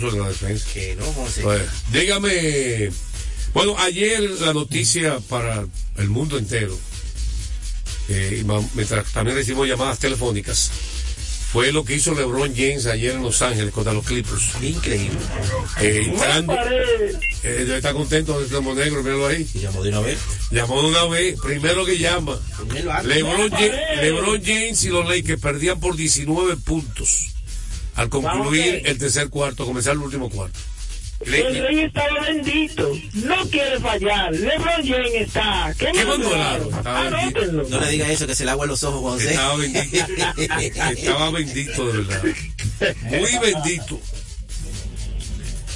poderoso de la defensa. Que no, José. Dígame, bueno, ayer la noticia para el mundo entero, eh, y mientras también recibimos llamadas telefónicas, fue lo que hizo LeBron James ayer en Los Ángeles contra los Clippers. Increíble. Eh, entrando, eh, está contento de Tomo Negro, míralo ahí. Llamó de una vez. Llamó de una vez, primero que llama. Primero. LeBron, Ja- LeBron James y los Lakers perdían por 19 puntos al concluir el tercer cuarto, comenzar el último cuarto. El rey estaba bendito. No quiere fallar. LeBron James está. ¿Qué Qué. Anótenlo. No le diga eso, que se le agua los ojos, José. Estaba bendito. Estaba bendito, de verdad. Muy bendito.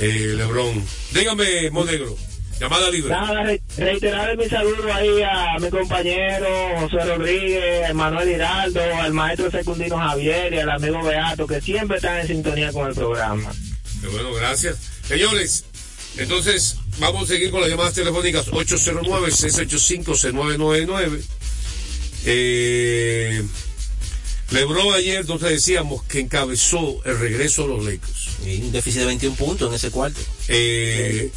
Eh, Lebron. Dígame, Monegro. Llamada libre. Nada, re- reiterar mi saludo ahí a mi compañero José Rodríguez, a Manuel Hiraldo, al maestro secundino Javier y al amigo Beato, que siempre están en sintonía con el programa. Qué bueno, gracias. Señores, entonces vamos a seguir con las llamadas telefónicas 809-685-6999. Eh, Lebron ayer, entonces decíamos que encabezó el regreso a los Lakers. Y un déficit de 21 puntos en ese cuarto. Eh,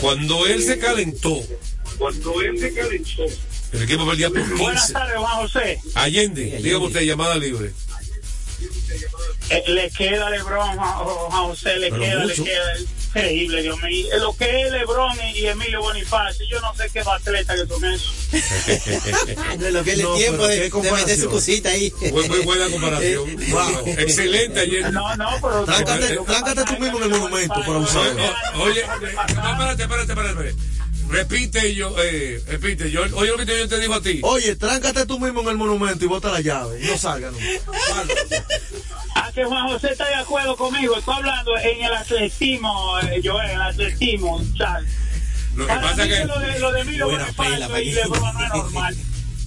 cuando él se calentó, Cuando él se calentó. el equipo perdía por 15. tardes, Juan José. Allende, Allende. dígame usted, llamada libre. Eh, le queda LeBron, Juan Juan José, le Pero queda, mucho. le queda. Increíble, Dios mío. Eh, Lo que es LeBron y, Emilio Bonifacio, yo no sé qué atleta que son esos. Lo que es el No, tiempo de, de meter su cosita ahí. Muy, muy buena comparación. Eh, wow. Excelente ayer. No, no, pero. Tú mismo en el monumento para usarlo. Oye, no, espérate, espérate, espérate, espérate. Repite yo, eh, repite yo. Oye lo que yo te digo a ti. Oye, tráncate tú mismo en el monumento y bota la llave. No salga nunca. A que Juan José está de acuerdo conmigo. Estoy hablando en el atletismo, eh, yo en el atletismo. ¿sabes? Lo que Para pasa mí que, que lo de, lo de Buena Bonifacio pela, y LeBron no es normal.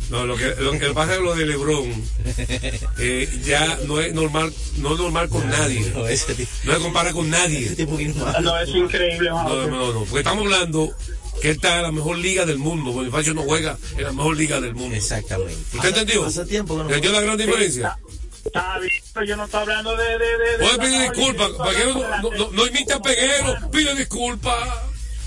no, lo que, lo que pasa es que lo de Lebron eh, ya no es normal, no es normal con nadie. No, ese tipo, No se compara con ese nadie. tipo no- es increíble, Juan No, no, no, porque estamos hablando que él está en la mejor liga del mundo. Bonifacio no juega en la mejor liga del mundo. Exactamente. ¿Usted entendió? Hace tiempo que no ¿Entendió la gran diferencia? Está bien, pero yo no estoy hablando de... de, de, pedir disculpas. Peguero no, hablando no, de no, no imita a Peguero. Pide disculpas.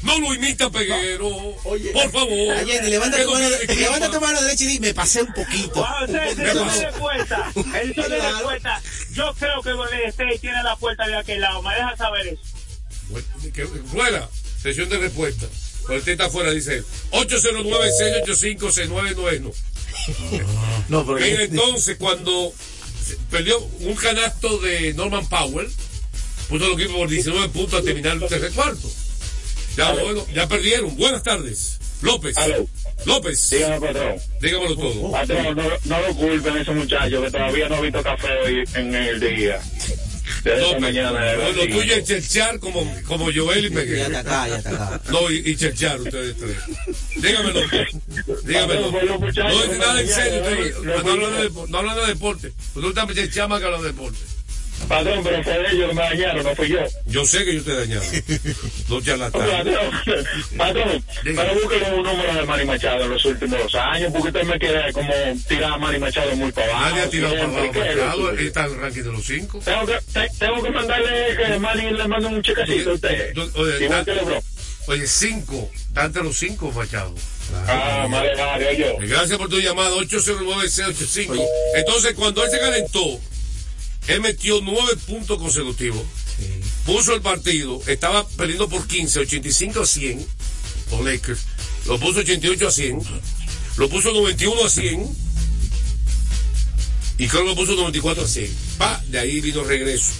No lo imita a Peguero. Por favor. Allende, levanta tu no mano, pida disculpas. levanta tu mano derecha y di, me pasé un poquito. ¿Qué eso pasó? de respuesta. Eso de Claro. respuesta. Yo creo que Golden State tiene la puerta de aquel lado. Me deja saber eso. Que- Fuera. Sesión de respuesta. Porque usted está fuera, dice él. 809-685-6991. No, pero Mira, entonces, cuando perdió un canasto de Norman Powell, puso el equipo por 19 puntos a terminar el tercer cuarto. Ya, bueno, ya perdieron. Buenas tardes. López. Aló. López. Dígame, patrón. Dígamelo todo. Patrón, no, no lo culpen a esos muchachos que todavía no han visto café hoy en el día. López. mañana. verdad. tuyo es cherchar como, como Joel y Ya Peguero. está acá, ya está acá. No, y, y cherchar ustedes tres. Dígamelo. Dígamelo. Los No es nada en ya, serio. ya, ya, No hablan de, no deporte. Ustedes están cherchar más que hablan de Patrón, pero fue ellos que me dañaron, no fui yo. Yo sé que yo te he dañado. Dos charlatanes. Patrón, Diga. pero búsquelo un número de Manny Machado en los últimos años, porque usted me quiere como tirar a Manny Machado muy para abajo. Nadie ha tirado para abajo ¿qué es Machado. está en el ranking de los cinco. Tengo que, te- tengo que mandarle que Manny le mande un chequecito a usted. Oye. Oye, cinco. Entre los cinco, Machado. Ah, madre, madre, yo. Gracias por tu llamada, 809-685. Entonces, cuando él se calentó, él metió nueve puntos consecutivos. Puso el partido, estaba perdiendo por 15, 85 a 100, los Lakers. Lo puso 88 a 100. Lo puso 91 a 100. Y creo que lo puso 94 a 100. Pa, de ahí vino el regreso.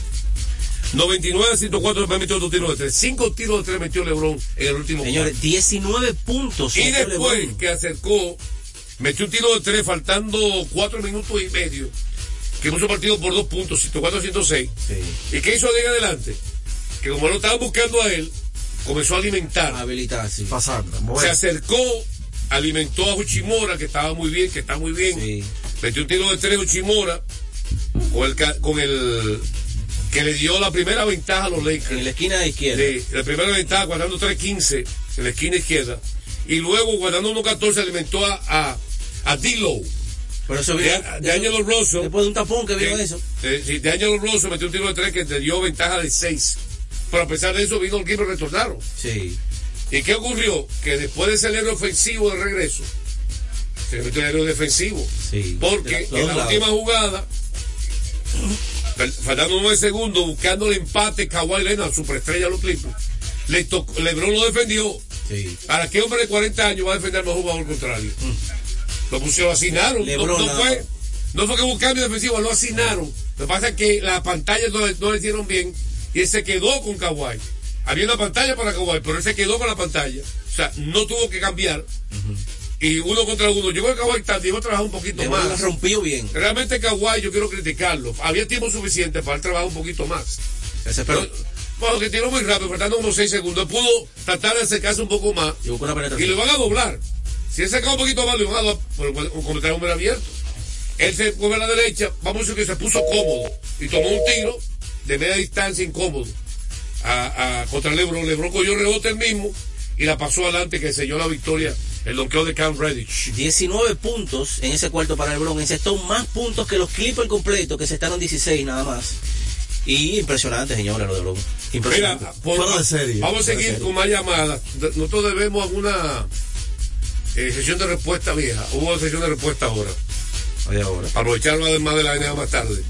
99 a 104 después metió dos tiros de tres. Cinco tiros de tres metió LeBron en el último Señores, 19 puntos. y después LeBron. que acercó, metió un tiro de tres faltando cuatro minutos y medio, que puso partido por dos puntos, 104 106. Sí. ¿Y qué hizo de adelante? Que como lo estaban buscando a él, comenzó a alimentar. Habilitar, sí. pasando. Se acercó, alimentó a Uchimora, que estaba muy bien, que está muy bien. Sí. Metió un tiro de tres Uchimora, con el, con el que le dio la primera ventaja a los Lakers. En la esquina de izquierda. Sí, la primera ventaja guardando 3.15 en la esquina izquierda. Y luego guardando 1.14 alimentó a, a, a D-Low. Pero eso De, vino. de Angelo Rosso. Después de un tapón que vino que- eso. sí, de Angelo Rosso metió un tiro de 3 que te dio ventaja de 6 Pero a pesar de eso, vino el equipo y retornaron. Sí. ¿Y qué ocurrió? Que después de ese héroe ofensivo de regreso, se metió el héroe defensivo. Sí. Porque De en la última jugada, fal- faltando nueve segundos, buscando el empate, Kawhi Leonard, superestrella de los Clippers, le tocó- LeBron lo defendió. Sí. ¿Para qué hombre de 40 años va a defender mejor jugador contrario? Lo pusieron, lo asignaron. No, LeBron no nada fue, no fue que hubo un cambio defensivo, lo asignaron. Lo que pasa es que la pantalla no, le- no le hicieron bien y él se quedó con Kawhi. Había una pantalla para Kawhi, pero él se quedó con la pantalla. O sea, no tuvo que cambiar. Y uno contra uno. Llegó el Kawhi tarde, llegó a trabajar un poquito LeBron más. rompió bien. Realmente Kawhi yo quiero criticarlo. Había tiempo suficiente para él trabajar un poquito más. Pero, bueno, que tiró muy rápido, faltando unos 6 segundos. Pudo tratar de acercarse un poco más. Y lo van a doblar. Si él se cae un poquito más, lo van a está el hombre abierto. Él se mueve a la derecha, vamos a decir que se puso cómodo y tomó un tiro de media distancia incómodo a, a- contra Lebron. Lebron cogió el rebote el mismo y la pasó adelante que selló la victoria el donqueo de Cam Redditch. 19 puntos en ese cuarto para LeBron. Encestó más puntos que los Clippers completos, que se estaron 16 nada más. Y impresionante, señora, lo de LeBron. Mira, Impresionante. por- Fuera de serie. vamos a seguir serie. con más llamadas. Nosotros debemos alguna eh, sesión de respuesta vieja. Hubo sesión de respuesta ahora. Oye, ahora. Aprovecharlo además de la NBA más tarde.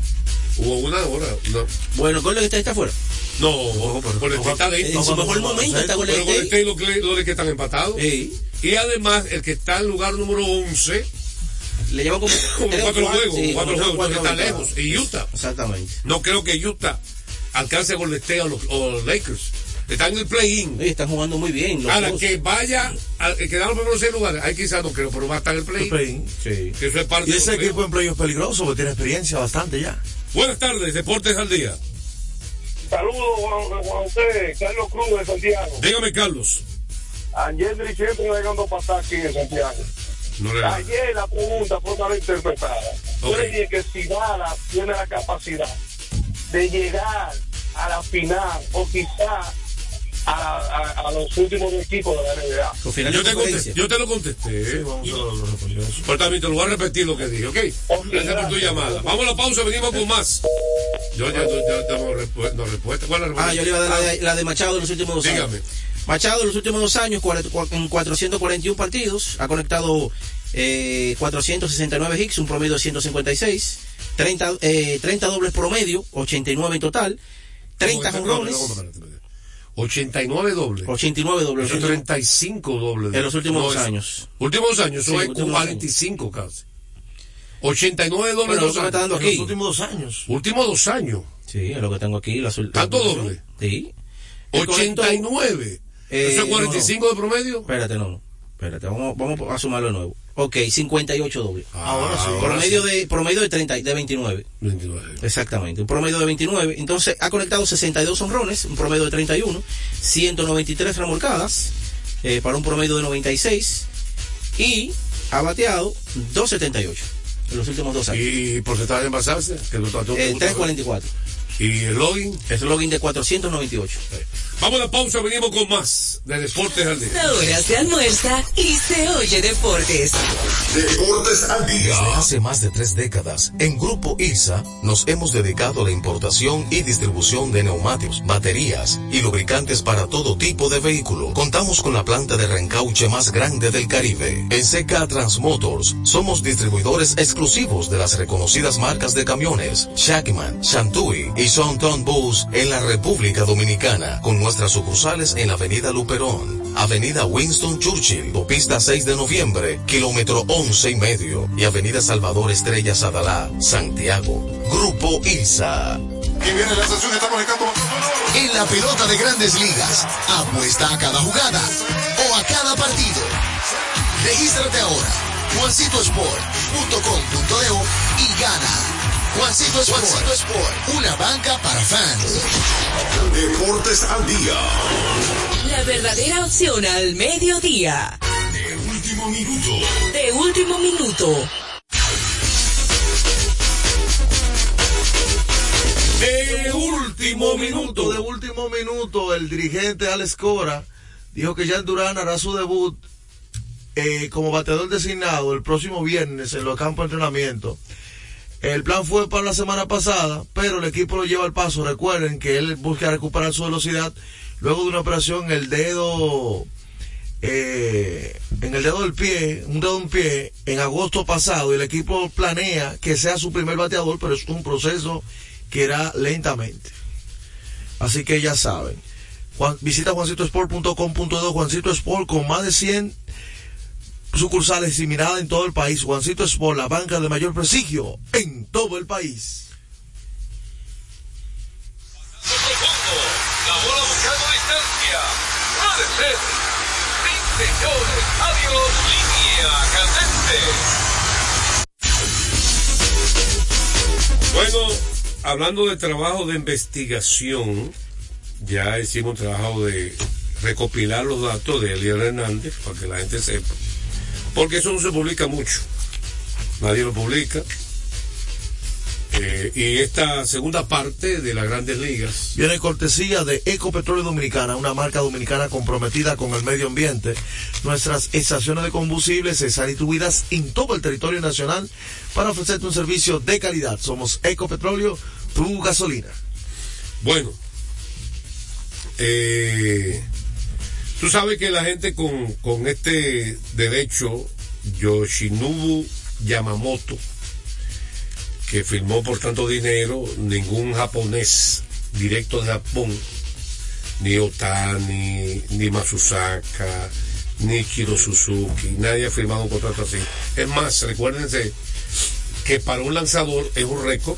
Hubo una hora. No, Bueno, Golden State está afuera. no por el que está En dentro. su mejor momento está Golden Pero con State. este lo que, lo que están empatados. Sí. Y además, el que está en lugar número 11, Le llevan como, cuatro juegos, sí, cuatro juegos, porque está lejos. Y Utah. Exactamente. No creo que Utah alcance con el State los, o los Lakers. Están en el play-in. Sí, están jugando muy bien. Los Ahora, dos. que vaya, al que queda en los primeros seis lugares, ahí quizás no creo, pero va a estar en el play-in. Play-in. Sí. Que eso es parte Y de ese equipo en play es peligroso porque tiene experiencia bastante ya. Buenas tardes, Deportes al Día. Saludos, Juan, Juan José, Carlos Cruz de Santiago. Dígame, Carlos. Angendri siempre dejando pasar aquí en Santiago. No Ayer la pregunta fue mal interpretada. Yo Ok. le dije que si Dallas tiene la capacidad de llegar a la final o quizá a, a- a los últimos equipos de la NBA. Yo te, contesté, yo te lo contesté. Sí, vamos a lo, lo respondió eso. Pero también te lo voy a repetir lo que dije, ¿ok? Gracias por tu llamada. Vamos a la pausa, venimos con más. Yo ya, yo ya tengo respu- no, respuesta. ¿Cuál es la respuesta? Ah, yo le iba a dar la de, la de Machado en los últimos dos Dígame. años. Machado en los últimos dos años, en 441 partidos, ha conectado eh, 469 hits, un promedio de 156, 30, eh, 30 dobles promedio, 89 en total, 30 No, jonrones, 89 dobles. 89 dobles. Eso es 35 dobles. En los últimos No, dos años. Últimos dos años, eso Sí, es últimos 45 casi. 89 dobles dos años. dando En los aquí. últimos dos años. Últimos dos años. Sí, es lo que tengo aquí. La, azul- ¿Tanto doble? Sí. El conectó- 89. Eh, ¿Eso es 45 de promedio? Espérate, no, no. Espérate, vamos, vamos a sumarlo de nuevo. Ok, 58 dobles. Ahora sí. promedio de promedio de 30, de 29. 29. Exactamente, un promedio de 29. Entonces ha conectado 62 honrones, un promedio de 31, 193 remolcadas, eh, para un promedio de 96, y ha bateado 278 en los últimos dos años. ¿Y porcentaje de envasarse? Eh, gusta. 344. ¿Y el login? Es un login de 498. Vamos a la pausa, venimos con más de Deportes al Día. Ahora se almuerza y se oye deportes. Deportes al día. Desde hace más de tres décadas, en Grupo ILSA nos hemos dedicado a la importación y distribución de neumáticos, baterías y lubricantes para todo tipo de vehículo. Contamos con la planta de reencauche más grande del Caribe. En CK Transmotors somos distribuidores exclusivos de las reconocidas marcas de camiones Shackman, Shantui y Sonton Bus en la República Dominicana, con nuestras sucursales en Avenida Luperón, Avenida Winston Churchill, Pista 6 de noviembre, kilómetro 11 y medio, y Avenida Salvador Estrella Sadalá, Santiago. Grupo ILSA. Y viene la sesión, está conectando. En la pelota de grandes ligas, apuesta a cada jugada o a cada partido. Regístrate ahora, juancitosport.com.de y gana. Juancito Sport, Juancito Sport, una banca para fans. Deportes al día. La verdadera opción al mediodía. De último minuto. De último minuto. De último minuto. De último minuto, el dirigente Alex Cora dijo que Jan Durán hará su debut eh, como bateador designado el próximo viernes en los campos de entrenamiento. El plan fue para la semana pasada, pero el equipo lo lleva al paso. Recuerden que él busca recuperar su velocidad luego de una operación en el dedo, eh, en el dedo del pie, un dedo de un pie, en agosto pasado. Y el equipo planea que sea su primer bateador, pero es un proceso que irá lentamente. Así que ya saben. Visita juancitosport.com.do, Juancito Sport con más de 100 sucursales y mirada en todo el país. Juancito Sport, la banca de mayor prestigio en todo el país. Bueno, hablando de trabajo de investigación, ya hicimos trabajo de recopilar los datos de Eliel Hernández para que la gente sepa. Porque eso no se publica mucho. Nadie lo publica. Eh, y esta segunda parte de las grandes ligas Viene cortesía de Ecopetróleo Dominicana, una marca dominicana comprometida con el medio ambiente. Nuestras estaciones de combustibles están distribuidas en todo el territorio nacional para ofrecerte un servicio de calidad. Somos Ecopetróleo, tu gasolina. Bueno, eh, tú sabes que la gente con, con este derecho, Yoshinobu Yamamoto, que firmó por tanto dinero, ningún japonés directo de Japón, ni Otani, ni Masusaka, ni Kiro Suzuki, nadie ha firmado un contrato así. Es más, recuérdense que para un lanzador es un récord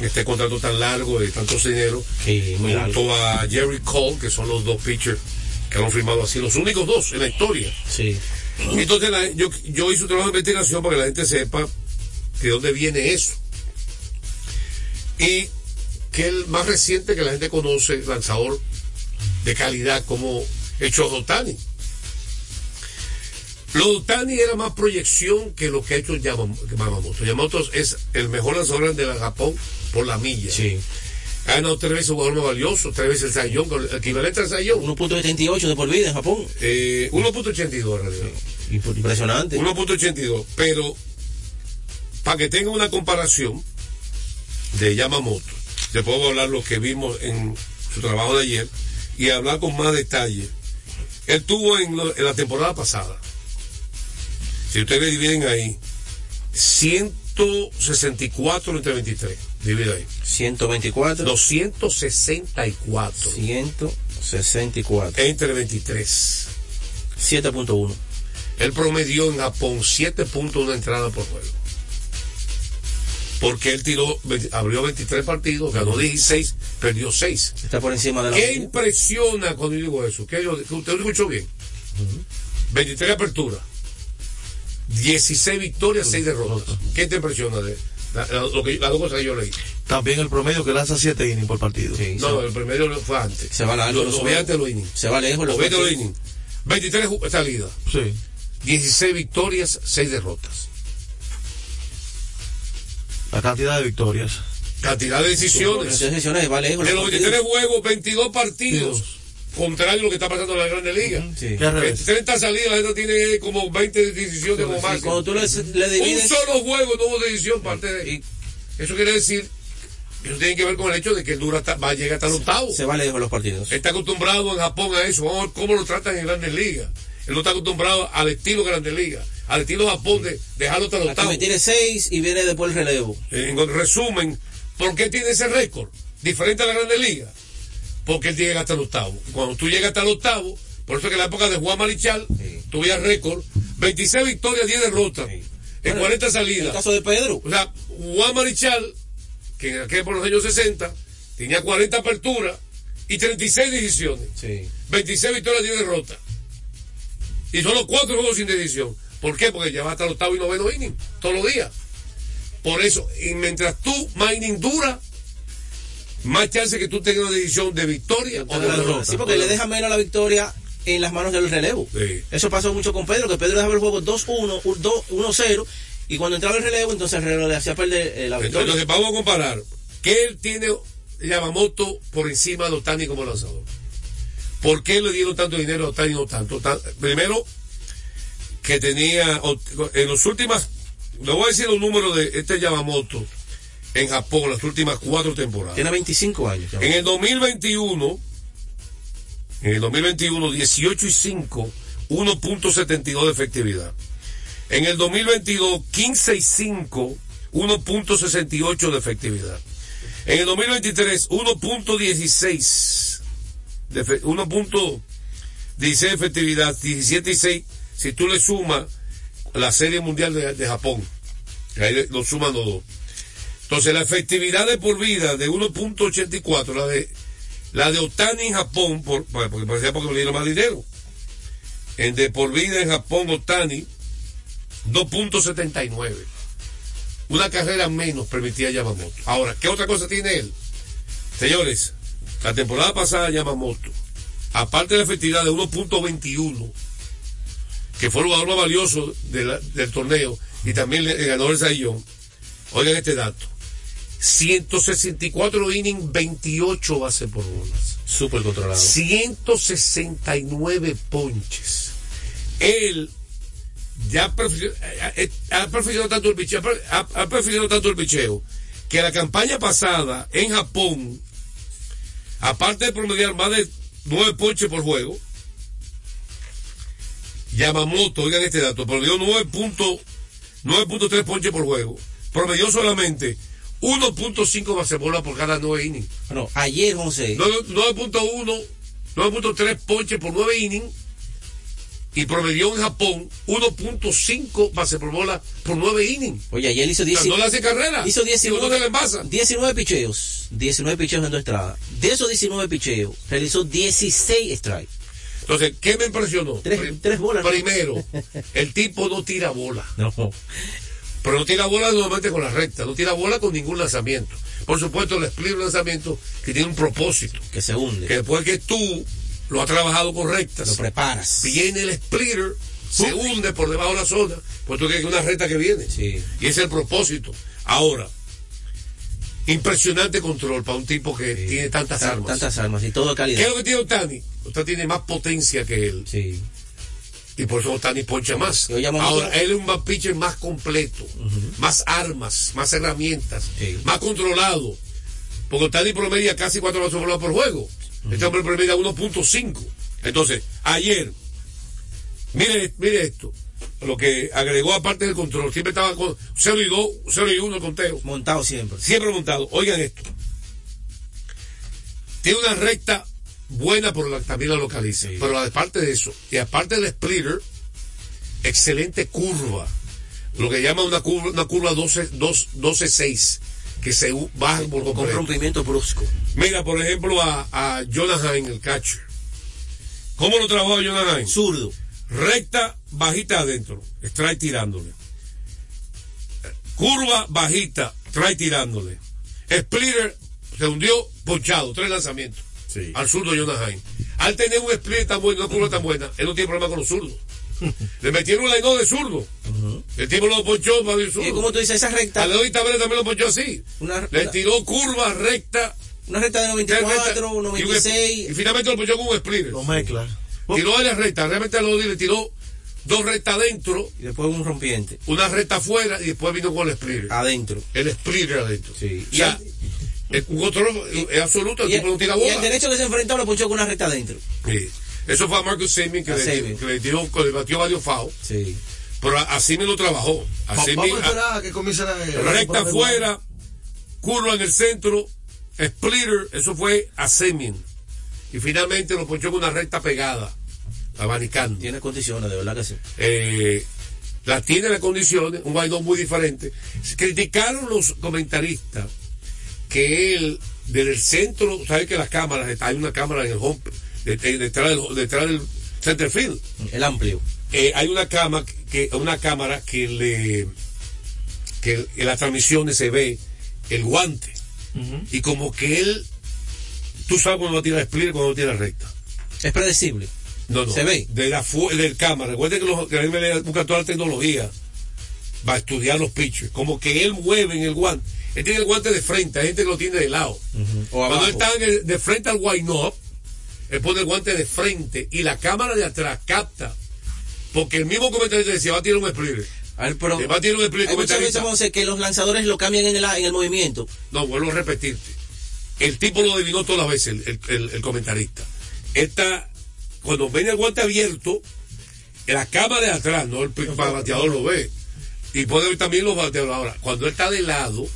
este contrato tan largo de tantos dinero Sí, junto a Jerry Cole que son los dos pitchers que han firmado así los únicos dos en la historia Sí. entonces la- yo, yo hice un trabajo de investigación para que la gente sepa de dónde viene eso y que el más reciente que la gente conoce lanzador de calidad como hecho Otani lo de Otani era más proyección que lo que ha hecho Yamam- Yamamoto. Yamamoto es el mejor lanzador de la Japón por la milla. Sí. Ha ganado tres veces jugador más valioso, tres veces el Sayón, el equivalente al Sayón. 1.78 de por vida en Japón. Eh, 1.82 en realidad. Imp- Impresionante. 1.82. Pero, para que tenga una comparación de Yamamoto, te puedo hablar lo que vimos en su trabajo de ayer y hablar con más detalle. Él tuvo en, lo- en la temporada pasada, si ustedes dividen ahí, 164 entre 23. Divide ahí. 124. 264 164. entre 23. 7.1. Él promedió en Japón 7 puntos una entrada por juego. Porque él tiró, abrió 23 partidos, ganó 16, perdió 6. Está por encima de la ¿Qué impresiona cuando yo digo eso? ¿Qué yo, que usted lo escuchó bien. 23 aperturas, 16 victorias, 6 derrotas. ¿Qué te impresiona de la- la- lo que, las dos cosas que yo leí? También el promedio que lanza 7 innings por partido. Sí, No, el primero fue antes. se va largo. Los los lo, ve antes de los innings. Se va lejos. Lo los ve antes de los innings. 23 ju- salidas, Sí. 16 victorias, 6 derrotas. La cantidad de victorias. Cantidad de decisiones. Las decisiones va lejos. De los los partidos. 23 juegos, 22 partidos. Contrario a lo que está pasando en la Grande Liga. Sí. ¿Qué al revés? 30 salidas, la gente tiene como 20 decisiones como máximo. cuando tú le, le Un solo juego no hubo decisión parte de y Eso quiere decir, eso tiene que ver con el hecho de que el dura va a llegar hasta el octavo. se va lejos los partidos. Está acostumbrado en Japón a eso. Vamos a ver cómo lo tratan en Grandes Ligas. Él no está acostumbrado al estilo Grandes Ligas, al estilo Japón de dejarlo hasta el Aquí octavo. me tiene 6 y viene después el relevo. En resumen, ¿por qué tiene ese récord? Diferente a la Grande Liga. Porque él llega hasta el octavo. Cuando tú llegas hasta el octavo, por eso que en la época de Juan Marichal, Sí. tuvieras récord, 26 victorias, 10 derrotas, en Bueno, 40 En el salidas. caso de Pedro. O sea, Juan Marichal, que en aquel por los años 60, tenía 40 aperturas y 36 decisiones. Sí. 26 victorias, 10 derrotas. Y solo 4 juegos sin decisión. ¿Por qué? Porque lleva hasta el octavo y noveno inning, todos los días. Por eso, y mientras tú, más inning dura, más chance que tú tengas una decisión de victoria o de derrota. Sí, porque le deja menos la victoria en las manos del relevo. Sí. Eso pasó mucho con Pedro, que Pedro dejaba el juego 2-1, 2 1-0, y cuando entraba el relevo, entonces el relevo le hacía perder eh, la victoria. Entonces, vamos a comparar. ¿Qué él tiene Yamamoto por encima de Otani como lanzador? ¿Por qué le dieron tanto dinero a Otani y no tanto? Tan- primero, que tenía, en los últimos, le voy a decir los números de este Yamamoto. En Japón las últimas cuatro temporadas. Tiene 25 años. En el 2021, en el 2021, 18 y 5, 1.72 de efectividad. En el 2022, 15 y 5, 1.68 de efectividad. En el 2023, 1.16 de efe- 1.16 de efectividad, 17 y 6, si tú le sumas la Serie Mundial de, de Japón, ahí lo suman los dos. Entonces la efectividad de por vida de 1.84, la de la de Otani en Japón, por, porque parecía porque le dieron más dinero. En de por vida en Japón, Otani, 2.79. Una carrera menos permitía Yamamoto. Ahora, ¿qué otra cosa tiene él? Señores, la temporada pasada Yamamoto, aparte de la efectividad de 1.21, que fue el jugador más valioso del torneo y también le, le ganó el Sayón, oigan este dato. 164 innings, 28 bases por bolas. Súper controlado. 169 ponches. Él ya prefiere- eh, eh, ha perfeccionado tanto el picheo, ha, ha perfeccionado tanto el picheo, que la campaña pasada en Japón, aparte de promediar más de 9 ponches por juego, Yamamoto, oigan este dato, promedió 9.3 9.3 ponches por juego, promedió solamente 1.5 base bola por cada 9 innings. Bueno, ayer, José. 9.1, 9.3 ponches por 9 innings y promedió en Japón 1.5 base por bola por 9 innings. Oye, ayer hizo O sea, 19. no le hace carrera. Hizo Y no se le 19, envasa. 19 picheos. 19 picheos en dos entradas. De esos 19 picheos, realizó 16 strikes. Entonces, ¿qué me impresionó? Tres- tres bolas, ¿no? Primero, el tipo no tira bola. No. Pero no tira bola normalmente con la recta, no tira bola con ningún lanzamiento. Por supuesto, el split lanzamiento que tiene un propósito. Que se hunde. Que después que tú lo has trabajado con rectas, Lo preparas. viene el splitter, se hunde por debajo de la zona, pues tú crees que es una recta que viene. Sí. Y ese es el propósito. Ahora, impresionante control para un tipo que Sí. tiene tantas Tan- armas. Tantas armas y todo de ¿Qué es calidad. lo que tiene Otani? Otani tiene más potencia que él. Sí. Y por eso Otani poncha más. Ahora, él es un más pitcher más completo, más armas, más herramientas, Sí. más controlado. Porque Otani promedia casi cuatro bases por por juego. Este hombre promedia 1.5. Entonces, ayer, mire, mire esto. Lo que agregó aparte del control, siempre estaba con 0 y 2, 0 y 1 el conteo. Montado siempre. Siempre montado. Oigan esto. Tiene una recta buena, pero la- también la localiza. Sí. Pero aparte de eso, y aparte del splitter, excelente curva. Lo que llama una curva, una curva 12, 2, 12-6, que se baja por Con completo. rompimiento brusco. Mira, por ejemplo, a, a Jonah Hine, el catcher. ¿Cómo lo trabajó Jonah Hine? Zurdo. recta, bajita adentro, strike tirándole. Curva, bajita, strike tirándole. Splitter se hundió, ponchado, tres lanzamientos. Sí. Al zurdo Jonah Hine. Al tener un split tan bueno, una curva tan buena, él no tiene problema con los zurdos. Le metieron un line de zurdo. El tipo lo ponchó para el Y zurdo. como tú dices, esa recta, A Leoy Taveras también lo ponchó así. Una- Le tiró curva, recta, una recta de tres 94, rectas, y un- 96. Y, finalmente lo ponchó con un splitter. Lo mezcla. Tiró a la recta, realmente a Lodi le tiró dos rectas adentro, Y después un rompiente. una recta afuera y después vino con el splitter. Adentro. El splitter adentro. Sí. O sea, es un control es absoluto, el Y, tipo no tira y bola. el derecho que se enfrentó lo ponchó con una recta adentro. Sí. Eso fue a Marcus Semien que, que le tiró, que le batió varios faos, Sí. pero a- así me lo trabajó. Así Vamos me, a esperar a que comience la. la recta afuera, curva en el centro, splitter, eso fue a Semien. Y finalmente lo ponchó con una recta pegada, abanicando. Tiene condiciones, de verdad que sí. eh, la tiene las condiciones, un Guaidó muy diferente. Criticaron los comentaristas que él, desde el centro, sabe que las cámaras, hay una cámara en el home, de- de- detrás del, detrás del center field, El amplio. Eh, hay una cama que, una cámara que le, que en las transmisiones se ve el guante, y como que él, tú sabes cuando va a tirar split y cuando va a tirar recta. Es predecible. No, no. ¿Se ve? De la del cámara. Recuerden que, los, que MLB busca toda la tecnología para estudiar los pitches. Como que él mueve en el guante. Él tiene el guante de frente, hay gente que lo tiene de lado. O Cuando él está el- de frente al wind up, él pone el guante de frente y la cámara de atrás capta. Porque el mismo comentario decía, va a tirar un splitter. A ver, pero Además tiene un explico hay muchas veces comentarista. a que los lanzadores lo cambian en el, en el movimiento. No, vuelvo a repetirte. El tipo lo adivinó todas las veces, el, el- el- el comentarista. Esta, cuando ven el guante abierto, la cámara de atrás, no el pi- bateador lo ve. Y puede ver también los bateadores. Ahora, cuando él está de lado,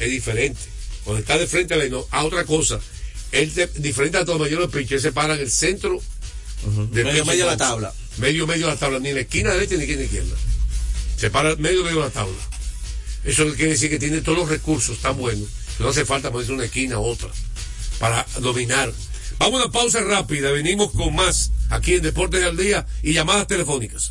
es diferente. Cuando está de frente a la a otra cosa. Él, te- diferente a todos los mayores pitchers, se para en el centro del Medio, pitch medio de la tabla. Medio, medio de la tabla, ni en la esquina derecha ni en la esquina izquierda. Se para medio, medio de la tabla. Eso quiere decir que tiene todos los recursos tan buenos. que No hace falta ponerse una esquina u otra para dominar. Vamos a una pausa rápida. Venimos con más aquí en Deportes al Día y llamadas telefónicas.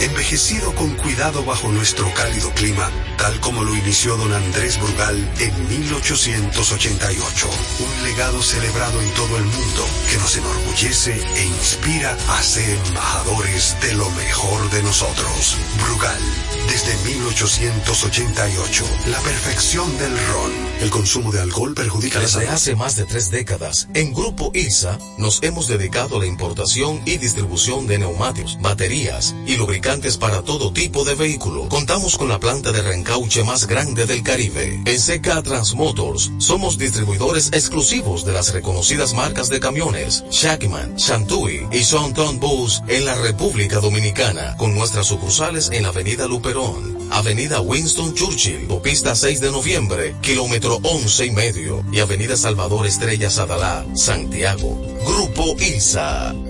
envejecido con cuidado bajo nuestro cálido clima, tal como lo inició don Andrés Brugal en 1888. Un legado celebrado en todo el mundo que nos enorgullece e inspira a ser embajadores de lo mejor de nosotros. Brugal, desde 1888, la perfección del ron. El consumo de alcohol perjudica la Desde salud. hace más de tres décadas, en Grupo ILSA nos hemos dedicado a la importación y distribución de neumáticos, baterías y lubricantes para todo tipo de vehículo. Contamos con la planta de reencauche más grande del Caribe. En CK Transmotors somos distribuidores exclusivos de las reconocidas marcas de camiones Shackman, Shantui y Sonton Bus en la República Dominicana, con nuestras sucursales en Avenida Luperón, Avenida Winston Churchill, Pista 6 de noviembre, kilómetro 11 y medio, y Avenida Salvador Estrella Sadalá, Santiago. Grupo ILSA.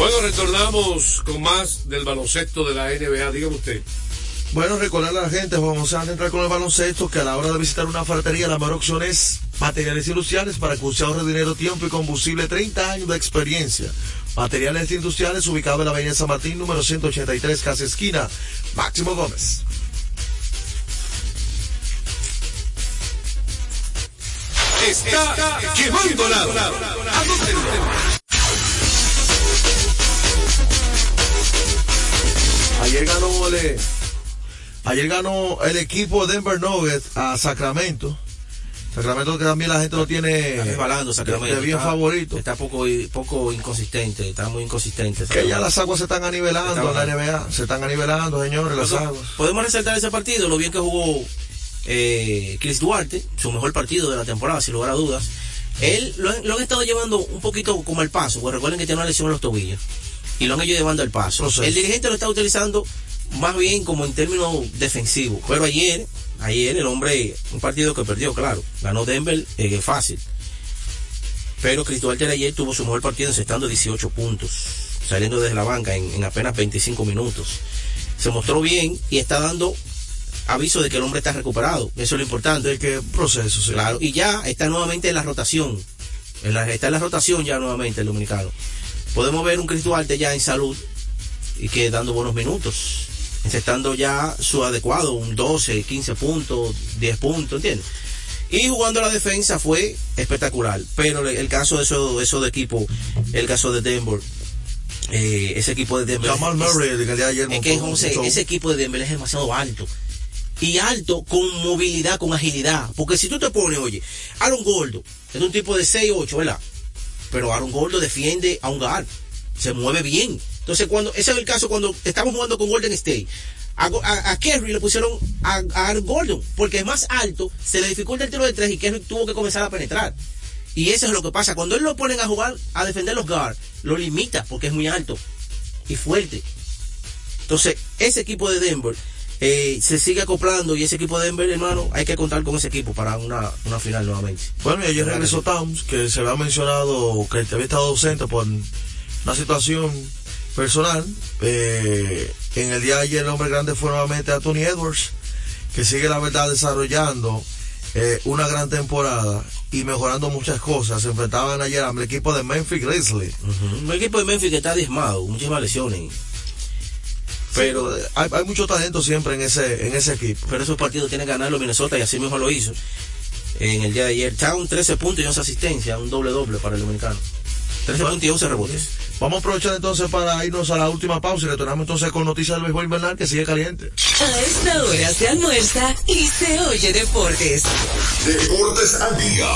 Bueno, retornamos con más del baloncesto de la NBA. Dígame usted. Bueno, recordarle a la gente, vamos a entrar con el baloncesto, que a la hora de visitar una ferretería, la mejor opción es materiales industriales para que usted ahorre dinero, tiempo y combustible, 30 años de experiencia. Materiales industriales ubicado en la avenida San Martín, número 183, casa esquina, Máximo Gómez. Está, quemando lado. Anótenlo. Ayer ganó el, ayer ganó el equipo Denver Nuggets a Sacramento. Sacramento que también la gente lo tiene resbalando Sacramento. de bien Está- favorito. Está poco, poco inconsistente, está muy inconsistente. Que ya las aguas se están anivelando la NBA. Se están anivelando, señores, las aguas. Podemos resaltar ese partido, lo bien que jugó eh, Chris Duarte, su mejor partido de la temporada, sin lugar a dudas. Él lo, lo han estado llevando un poquito como al paso, porque recuerden que tiene una lesión en los tobillos. Y lo han ido llevando al paso. Proceso. El dirigente lo está utilizando más bien como en términos defensivos. Pero ayer, ayer el hombre, un partido que perdió, claro. Ganó Denver eh, fácil. Pero Duarte ayer tuvo su mejor partido encestando 18 puntos, saliendo desde la banca en, en apenas 25 minutos. Se mostró bien y está dando aviso de que el hombre está recuperado. Eso es lo importante. De que proceso, sí. Claro, y ya está nuevamente en la rotación. En la- está en la rotación ya nuevamente el dominicano. Podemos ver un Chris Duarte ya en salud y que dando buenos minutos. Encestando ya su adecuado, un 12, 15 puntos, 10 puntos, ¿entiendes? Y jugando la defensa fue espectacular. Pero el, caso de eso, eso de equipo, el caso de Denver, eh, ese equipo de Denver. Jamal es- Murray, el que ayer es que José, ese equipo de Denver es demasiado alto. Y alto con movilidad, con agilidad. Porque si tú te pones, oye, Aaron Gordo es un tipo de 6'8, ¿verdad? Pero Aaron Gordon defiende a un guard. Se mueve bien. Entonces, cuando ese es el caso cuando estamos jugando con Golden State. A, a, a Kerry le pusieron a, a Aaron Gordon porque es más alto, se le dificulta el tiro de tres y Kerry tuvo que comenzar a penetrar. Y eso es lo que pasa. Cuando él lo ponen a jugar, a defender los guards, lo limita porque es muy alto y fuerte. Entonces, ese equipo de Denver eh, se sigue acoplando y ese equipo de Denver, hermano, hay que contar con ese equipo para una, una final nuevamente. Bueno, y ayer regresó Towns, que se había mencionado que había estado ausente por una situación personal. Eh, en el día de ayer el hombre grande fue nuevamente Anthony Edwards, que sigue la verdad desarrollando eh, una gran temporada y mejorando muchas cosas. Se enfrentaban ayer al equipo de Memphis Grizzlies. Un equipo de Memphis que está diezmado, muchísimas lesiones. Pero hay, hay mucho talento siempre en ese, en ese equipo. Pero esos partidos tienen que ganarlo Minnesota y así mismo lo hizo. En el día de ayer, Town 13 puntos y 11 asistencias, un doble doble para el dominicano. 13 puntos y 11 rebotes. Vamos a aprovechar entonces para irnos a la última pausa y retornamos entonces con noticias del béisbol invernal que sigue caliente. A esta hora se almuerza y se oye deportes. Deportes al día.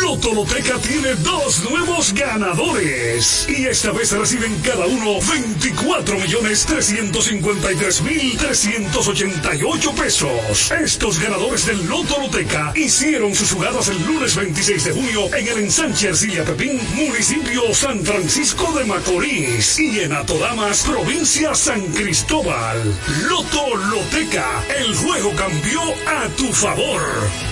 Loto Loteca tiene dos nuevos ganadores. Y esta vez reciben cada uno 24 millones 353 mil 388 pesos. Estos ganadores del Loto Loteca hicieron sus jugadas el lunes 26 de junio en el ensanche Ercilia Pepín, municipio San Francisco de Macorís y en Atodamas, provincia San Cristóbal. Loto Loteca, el juego cambió a tu favor.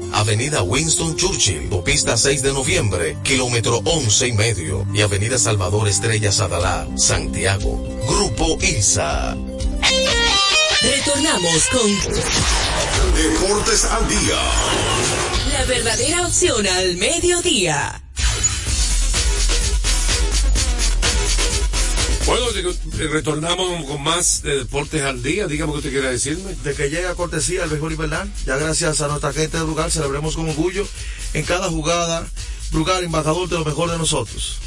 Avenida Winston Churchill, Pista 6 de Noviembre, kilómetro 11 y medio, y Avenida Salvador Estrella Sadalá, Santiago. Grupo ILSA. Retornamos con Deportes al día. la verdadera opción al mediodía. Bueno, eh, retornamos con más de Deportes al Día. Dígame que usted quiera decirme. De que llega cortesía el béisbol invernal, ya gracias a nuestra gente de Brugal celebremos con orgullo en cada jugada. Brugal, embajador de lo mejor de nosotros.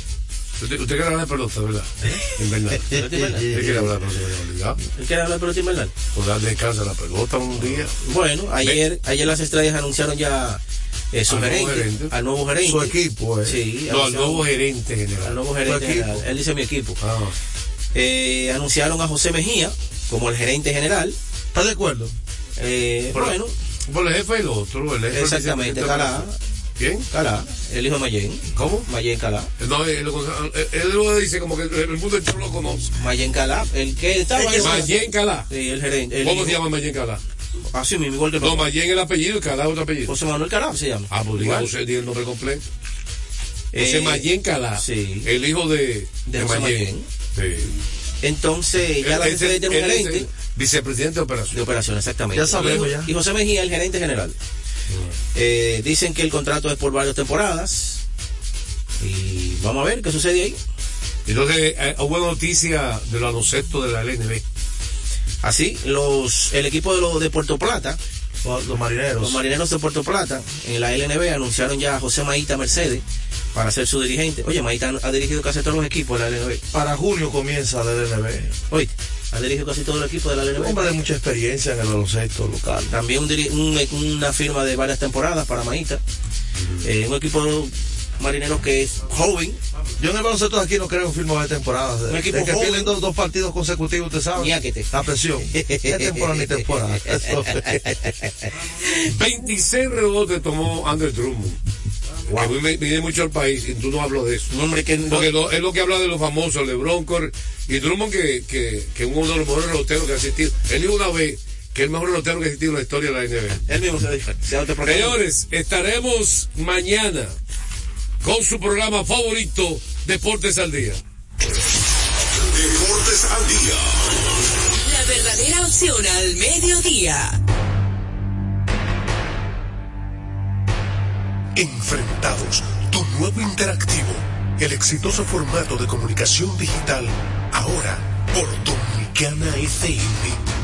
Usted, usted quiere hablar de pelota, ¿verdad? Invernal. Usted quiere hablar de pelota. ¿Él quiere hablar de pelota invernal? Por darle descanso a la pelota un día. Bueno, ayer, ayer las estrellas anunciaron ya eh, su Al nuevo gerente, gerente. al nuevo gerente. Su equipo, eh. Sí, No, al nuevo gerente general. al nuevo gerente general. Él dice mi equipo. Ah, Eh, anunciaron a José Mejía como el gerente general. ¿Estás de acuerdo? Eh, bueno, por el jefe del otro. El jefe exactamente, Calá. ¿Quién? Calá, el hijo de Mayen. ¿Cómo? Mayen Calá. No, él, lo- dice como que el mundo entero lo conoce. Mayen Calá, el que estaba. Mayen Calá. Sí, el gerente. el ¿Cómo hijo- se llama Mayen Calá? Así mismo, igual que el No. Mayen el apellido y Calá otro apellido. José Manuel Calá se llama. Ah, pues diga Igual. José, di el nombre completo. Eh, José Mayen Calá. sí. El hijo de, De José Mayen. Sí. Entonces, ya la Él es el- tiene un gerente el vicepresidente de operación. de operación, exactamente. Ya sabemos, Y- ya. Y José Mejía, el gerente general. Eh, dicen que el contrato es por varias temporadas. Y vamos a ver qué sucede ahí. Entonces, eh, hubo noticia de los baloncesto de la LNB. Así, los, el equipo de, los de Puerto Plata, Los, los marineros. los marineros de Puerto Plata, en la LNB anunciaron ya a José Maíta Mercedes para ser su dirigente. Oye, Maíta ha dirigido casi todos los equipos de la LNB. Para junio comienza el LNB. Oye, ha dirigido casi todo el equipo de la LNB. Hombre de mucha experiencia en el baloncesto local. También un un- una firma de varias temporadas para Maíta. Eh, un equipo marinero que es joven, Yo en el baloncesto de aquí no creo en firma de temporadas. De, Un equipo de que joven. pierden dos, dos partidos consecutivos, usted sabe. Ñáquete. La presión. ¿Qué temporada ni temporada? Eso. 26 rebotes tomó Andrew Drummond. Que me- viene mucho al país y tú no hablas de eso. un hombre que no- Porque lo- es lo que habla de los famosos, LeBron Cor- y Drummond, que, que, que es uno de los mejores reloteros que ha existido. Él dijo una vez que es el mejor relotero que ha existido en la historia de la NBA. él mismo se se. Señores, estaremos mañana con su programa favorito, Deportes al Día. Deportes al día. La verdadera opción al mediodía. Enfrentados, tu nuevo interactivo, el exitoso formato de comunicación digital, ahora por Dominicana FM.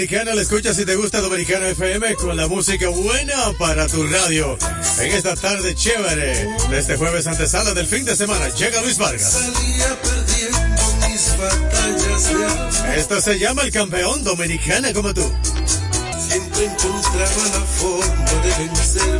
Dominicana, la escuchas si te gusta Dominicana FM con la música buena para tu radio. En esta tarde chévere, de este jueves antesala del fin de semana, llega Luis Vargas. Esto se llama el campeón dominicana como tú. Siempre encontraba la forma de vencer.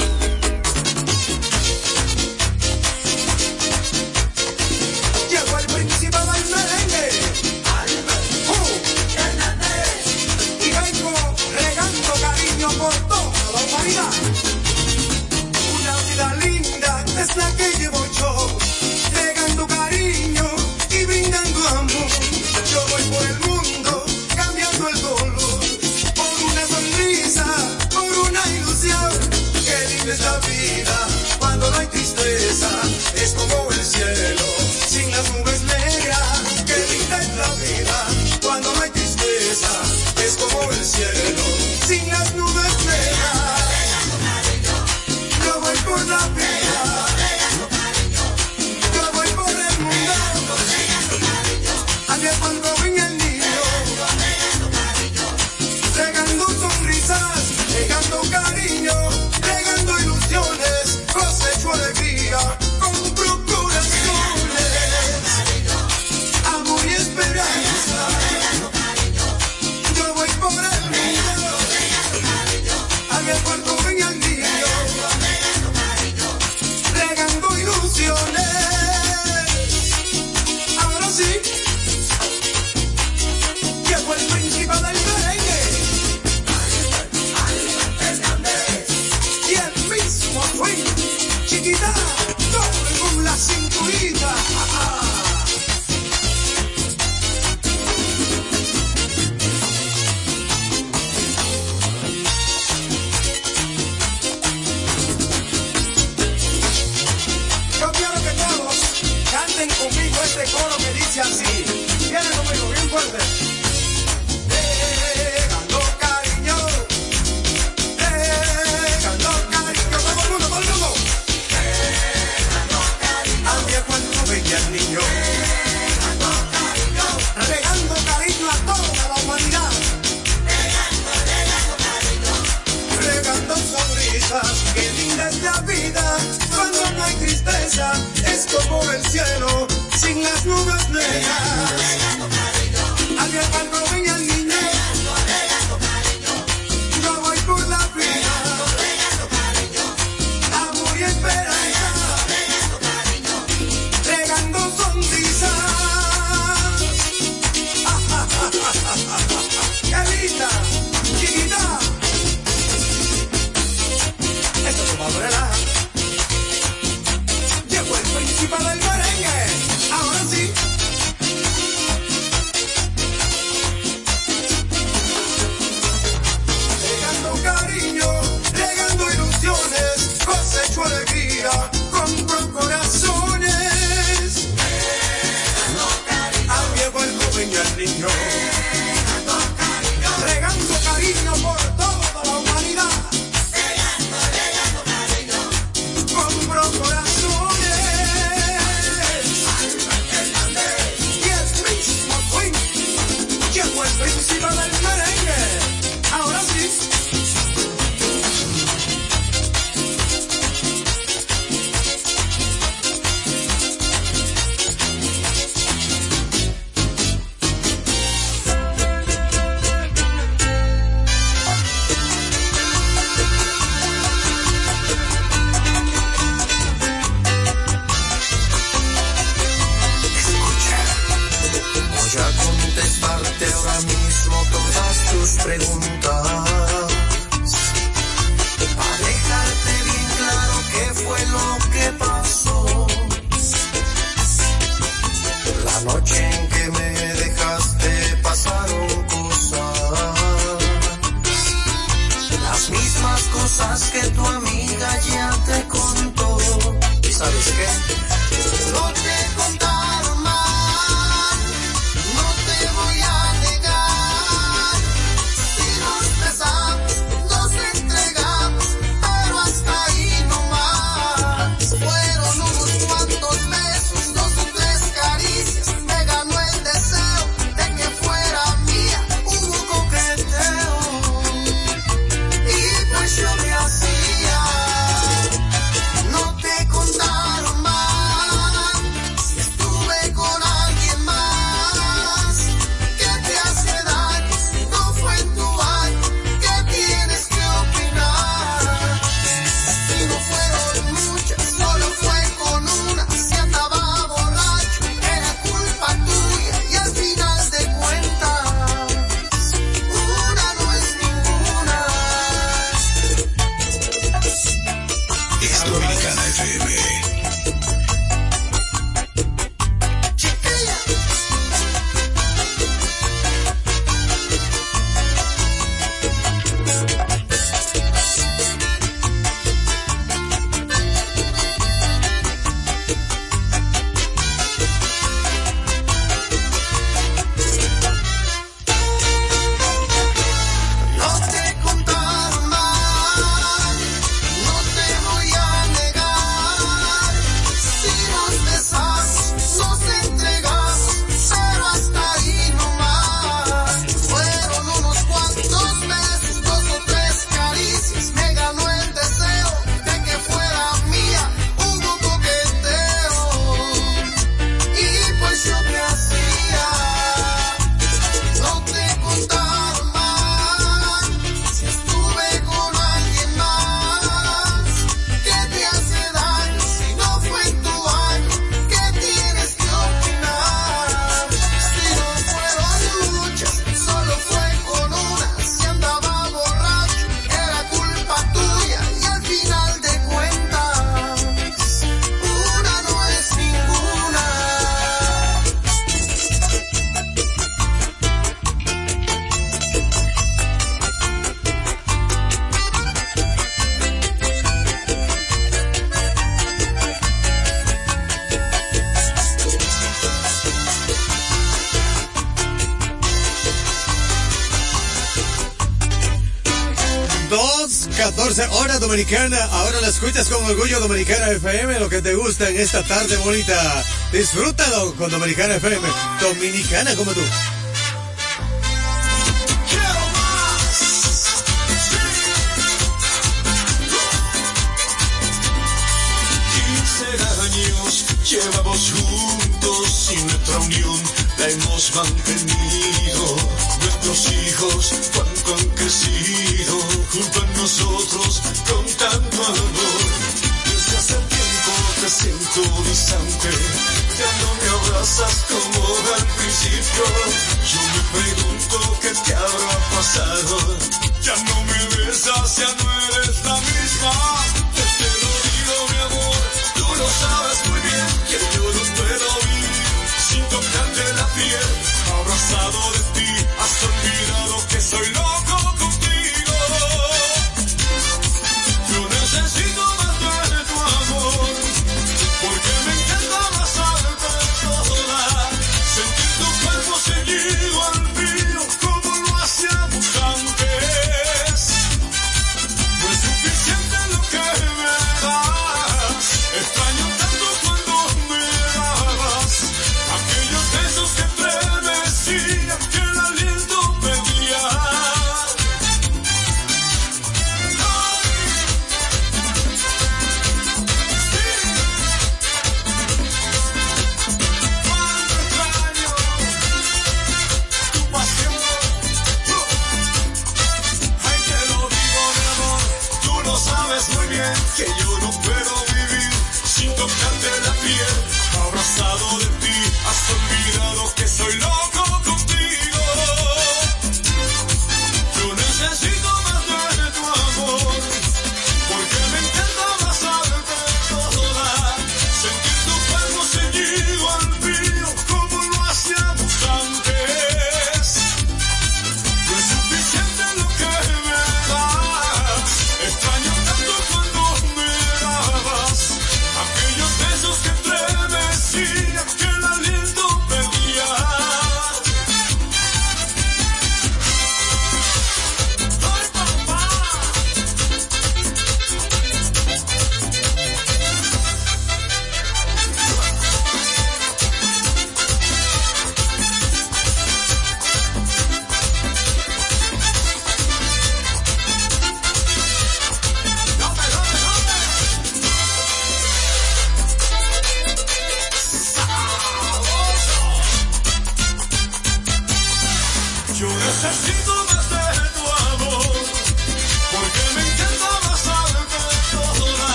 Dominicana, ahora la escuchas con orgullo Dominicana FM, lo que te gusta en esta tarde bonita. Disfrútalo con Dominicana FM, Dominicana como tú.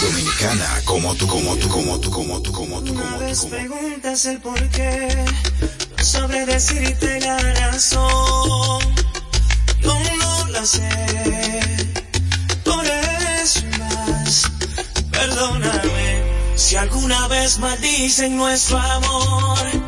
Dominicana, como tú, como tú, como tú, como tú, como tú, como tú. Como preguntas el por qué, no sabré decirte la razón. No la sé, por eso más. Perdóname si alguna vez maldicen nuestro amor.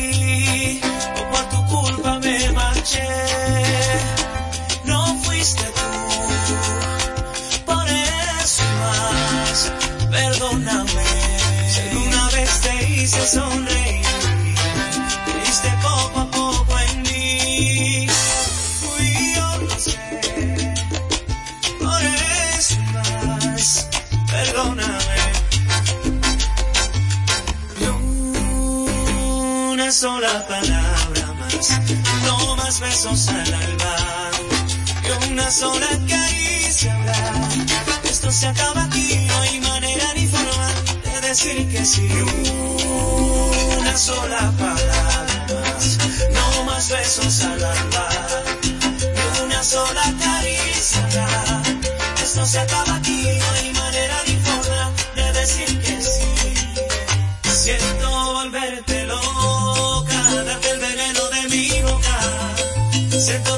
quise sonreír, viste poco a poco en mí. Fui yo lo sé, por eso más, perdóname. Una sola palabra más, no más besos al alba, que una sola caricia habrá. Esto se acaba noche que sin una sola palabra no más besos al alma, ni una sola caricia. Esto se acaba aquí, no hay manera ni forma de decir que sí. Siento volverte loca, darte el veneno de mi boca, siento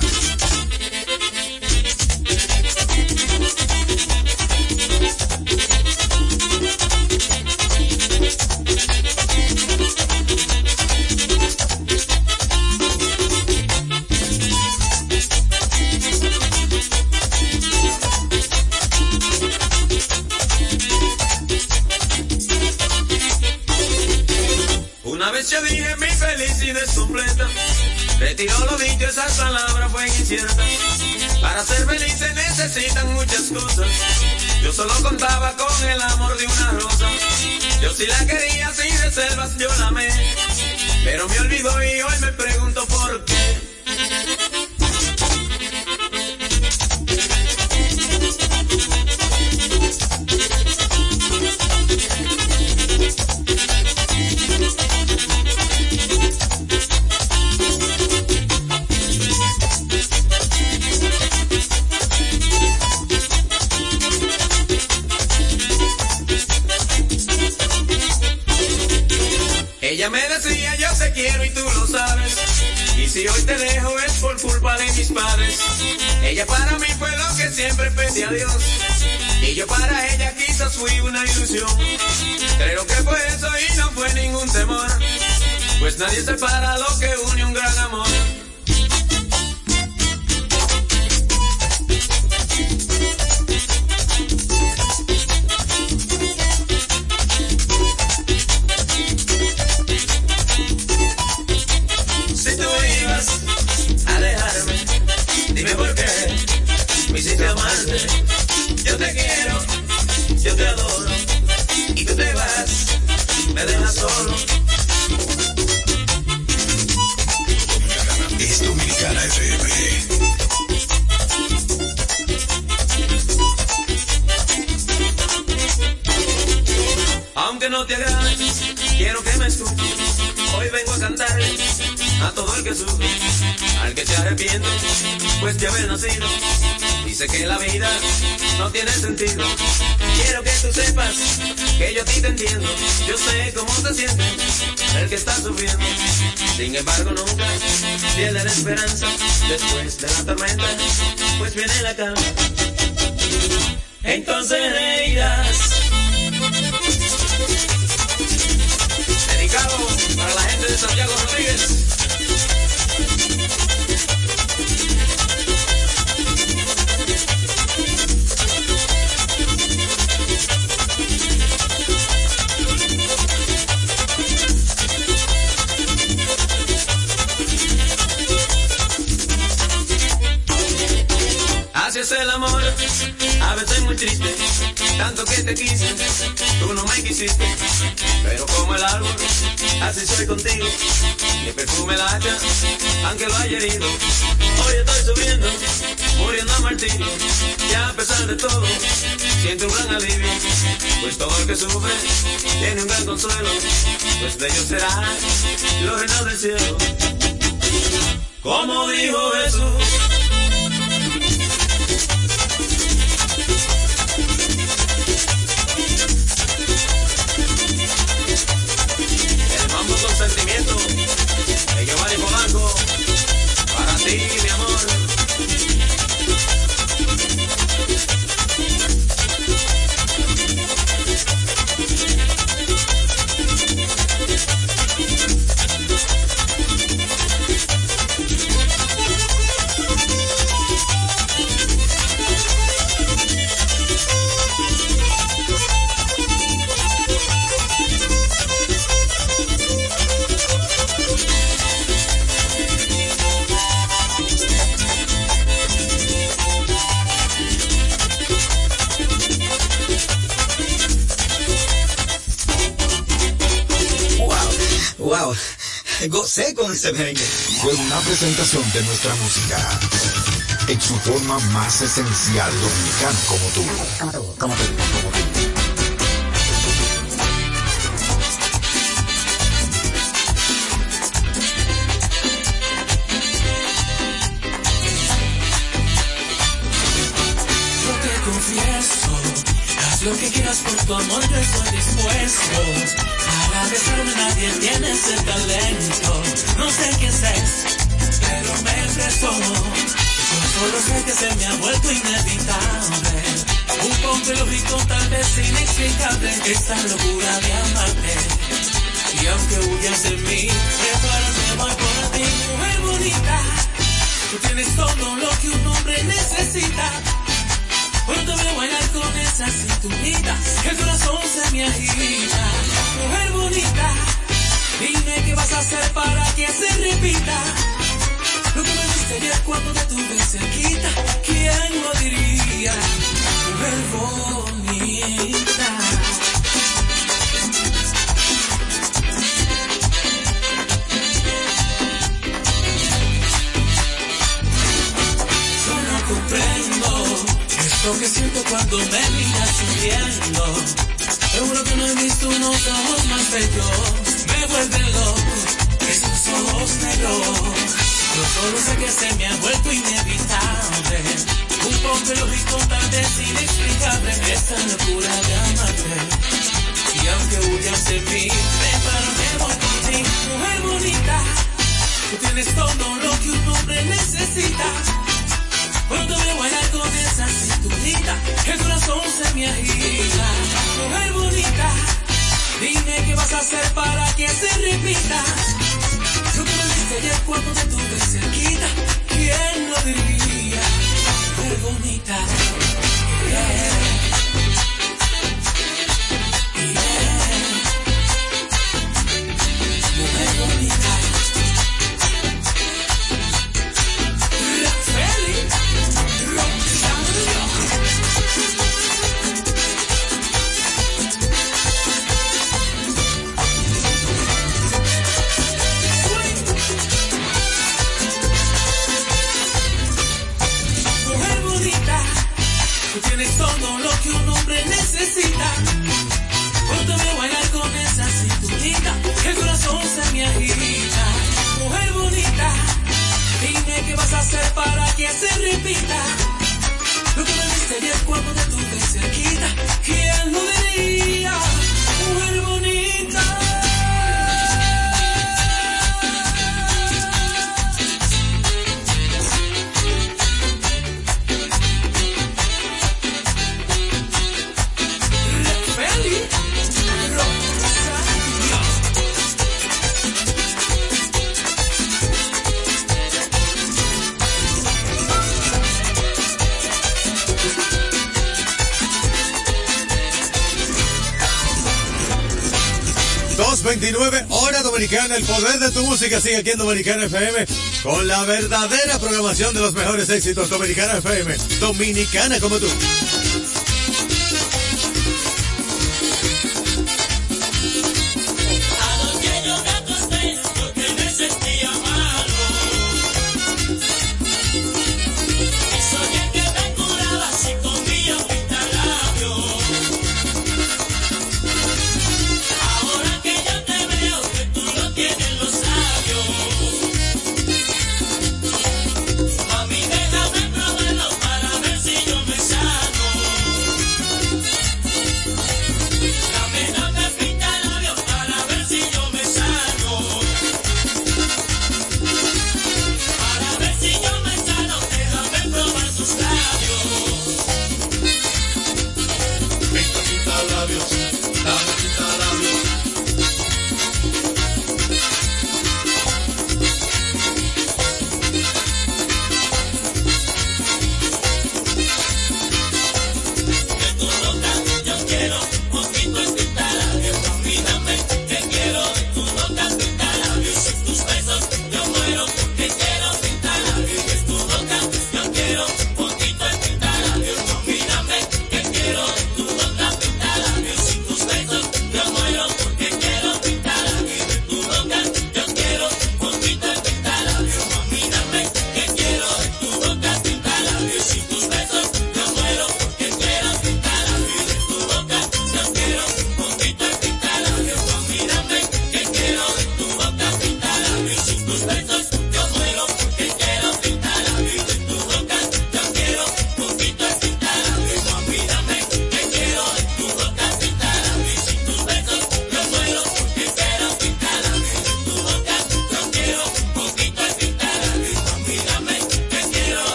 solo contaba con el amor de una rosa. Yo sí la quería sin reservas, yo la amé. Pero me olvidó y hoy me pregunto por qué. Nadie separa lo que une un gran amor. Dice que la vida no tiene sentido. Quiero que tú sepas que yo a ti te entiendo. Yo sé cómo se siente el que está sufriendo. Sin embargo, nunca pierde la esperanza. Después de la tormenta, pues viene la calma. Entonces reirás. Dedicado para la gente de Santiago Rodríguez. Quise, tú no me quisiste, pero como el árbol, así soy contigo, mi perfume la hacha, aunque lo haya herido, hoy estoy subiendo, muriendo a martirio, y a pesar de todo, siento un gran alivio, pues todo el que sufre, tiene un gran consuelo, pues de ellos será los reinos del cielo, como dijo Jesús. Fue una presentación de nuestra música en su forma más esencial dominicana como tú. Como tú, como tú, Yo te confieso, haz lo que quieras por tu amor, yo estoy dispuesto. Besarme nadie tiene ese talento. No sé qué es, pero me presto. Yo solo sé que se me ha vuelto inevitable. Un poco lógico, tal vez inexplicable, esta locura de amarte. Y aunque huyas de mí, prepárate, voy por ti, mujer bonita. Tú tienes todo lo que un hombre necesita. Cuando me bailar con esa cinturita, el corazón se me agita. Mujer bonita, dime qué vas a hacer para que se repita. Lo que me diste ayer cuando te tuve cerquita, ¿quién lo diría? Mujer bonita. Yo no comprendo esto que siento cuando me miras sonriendo. Seguro que no he visto unos ojos más bellos. Me vuelven loco esos ojos negros. Yo solo sé que se me ha vuelto inevitable. Un poco lógico, tal vez inexplicable. Esta locura de amarte. Y aunque huyas de mí, prepárame voy por ti. Mujer bonita, tú tienes todo lo que un hombre necesita. Cuando me bailar con esa cinturita, el corazón se me agita. Mujer bonita, dime qué vas a hacer para que se repita. Lo que me diste ayer cuando te tuve cerquita, ¿quién lo diría? Mujer. 29, hora dominicana, el poder de tu música sigue aquí en Dominicana FM con la verdadera programación de los mejores éxitos Dominicana FM, dominicana como tú.